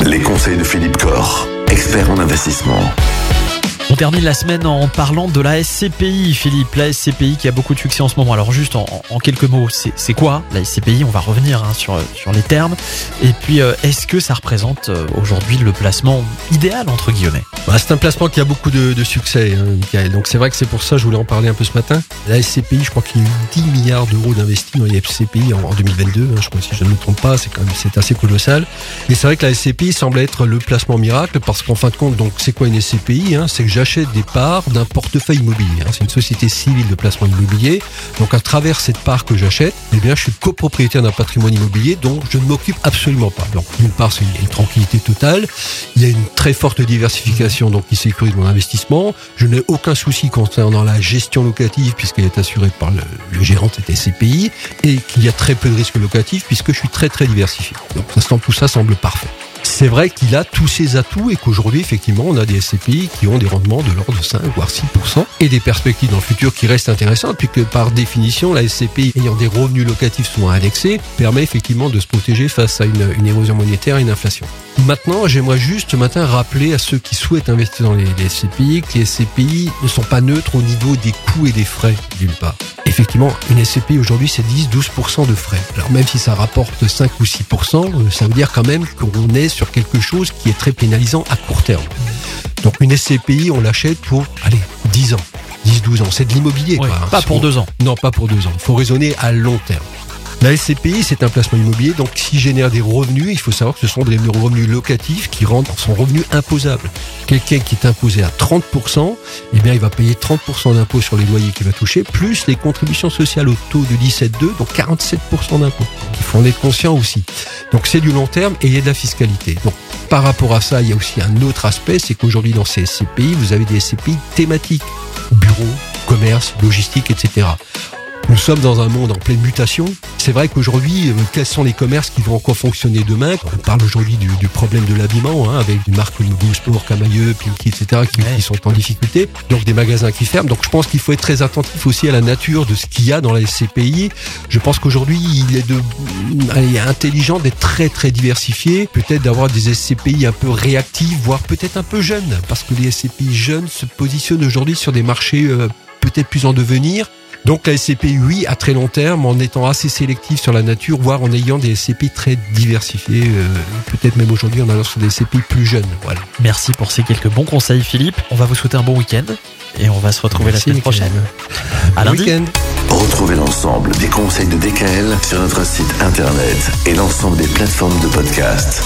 Les conseils de Philippe Corr, expert en investissement. On termine la semaine en parlant de la SCPI, Philippe. La SCPI qui a beaucoup de succès en ce moment. Alors juste en, quelques mots, c'est quoi la SCPI On va revenir hein, sur, sur les termes. Et puis, euh, est-ce que ça représente euh, aujourd'hui le placement idéal, entre guillemets? Bah, C'est un placement qui a beaucoup de, succès, hein, Donc c'est vrai que c'est pour ça que je voulais en parler un peu ce matin. La SCPI, je crois qu'il y a eu 10 milliards d'euros d'investis dans les SCPI en, 2022. Hein, je crois si je ne me trompe pas, c'est quand même assez colossal. Et c'est vrai que la SCPI semble être le placement miracle parce qu'en fin de compte, donc c'est quoi une SCPI C'est que j'achète des parts d'un portefeuille immobilier. Hein. C'est une société civile de placement immobilier. Donc à travers cette part que j'achète, eh bien je suis copropriétaire d'un patrimoine immobilier dont je ne m'occupe absolument pas. Donc d'une part, c'est une tranquillité totale. Il y a une très forte diversification donc qui sécurise mon investissement. Je n'ai aucun souci concernant la gestion locative puisqu'elle est assurée par le, gérant de cette et qu'il y a très peu de risques locatifs puisque je suis très très diversifié. Donc tout ça semble parfait c'est vrai qu'il a tous ses atouts et qu'aujourd'hui, effectivement, on a des SCPI qui ont des rendements de l'ordre de 5 voire 6% et des perspectives dans le futur qui restent intéressantes puisque par définition, la SCPI ayant des revenus locatifs souvent indexés permet effectivement de se protéger face à une, érosion monétaire et une inflation. Maintenant, j'aimerais juste ce matin rappeler à ceux qui souhaitent investir dans les SCPI que les SCPI ne sont pas neutres au niveau des coûts et des frais, d'une part. Effectivement, une SCPI aujourd'hui, c'est 10-12% de frais. Alors même si ça rapporte 5 ou 6%, euh, ça veut dire quand même qu'on est sur quelque chose qui est très pénalisant à court terme. Donc une SCPI, on l'achète pour, allez, 10 ans. 10-12 ans. C'est de l'immobilier. quoi. pas pour deux ans. Non, pas pour deux ans. Il faut raisonner à long terme. La SCPI, c'est un placement immobilier, donc s'il génère des revenus, il faut savoir que ce sont des revenus locatifs qui rendent son revenu imposable. Quelqu'un qui est imposé à 30%, eh il va payer 30% d'impôt sur les loyers qu'il va toucher, plus les contributions sociales au taux de 17,2, donc 47% d'impôt. Il faut en être conscient aussi. Donc c'est du long terme et il y a de la fiscalité. Donc par rapport à ça, il y a aussi un autre aspect, c'est qu'aujourd'hui dans ces SCPI, vous avez des SCPI thématiques, bureaux, commerce, logistique, etc. Nous sommes dans un monde en pleine mutation. C'est vrai qu'aujourd'hui, euh, quels sont les commerces qui vont encore fonctionner demain? On parle aujourd'hui du, du, problème de l'habillement, hein, avec des marques comme Sport, Camailleux, Pinky, etc., qui, qui, sont en difficulté. Donc des magasins qui ferment. Donc je pense qu'il faut être très attentif aussi à la nature de ce qu'il y a dans la SCPI. Je pense qu'aujourd'hui, il est de, intelligent d'être très très diversifié, peut-être d'avoir des SCPI un peu réactifs, voire peut-être un peu jeunes, parce que les SCPI jeunes se positionnent aujourd'hui sur des marchés euh, peut-être plus en devenir. Donc la SCPI, oui, à très long terme, en étant assez sélectif sur la nature, voire en ayant des SCPI très diversifiés, euh, peut-être même aujourd'hui en allant sur des SCPI plus jeunes. Voilà. Merci pour ces quelques bons conseils, Philippe. On va vous souhaiter un bon week-end et on va se retrouver la semaine prochaine. À lundi. Retrouvez l'ensemble des conseils de DKL sur notre site internet et l'ensemble des plateformes de podcast.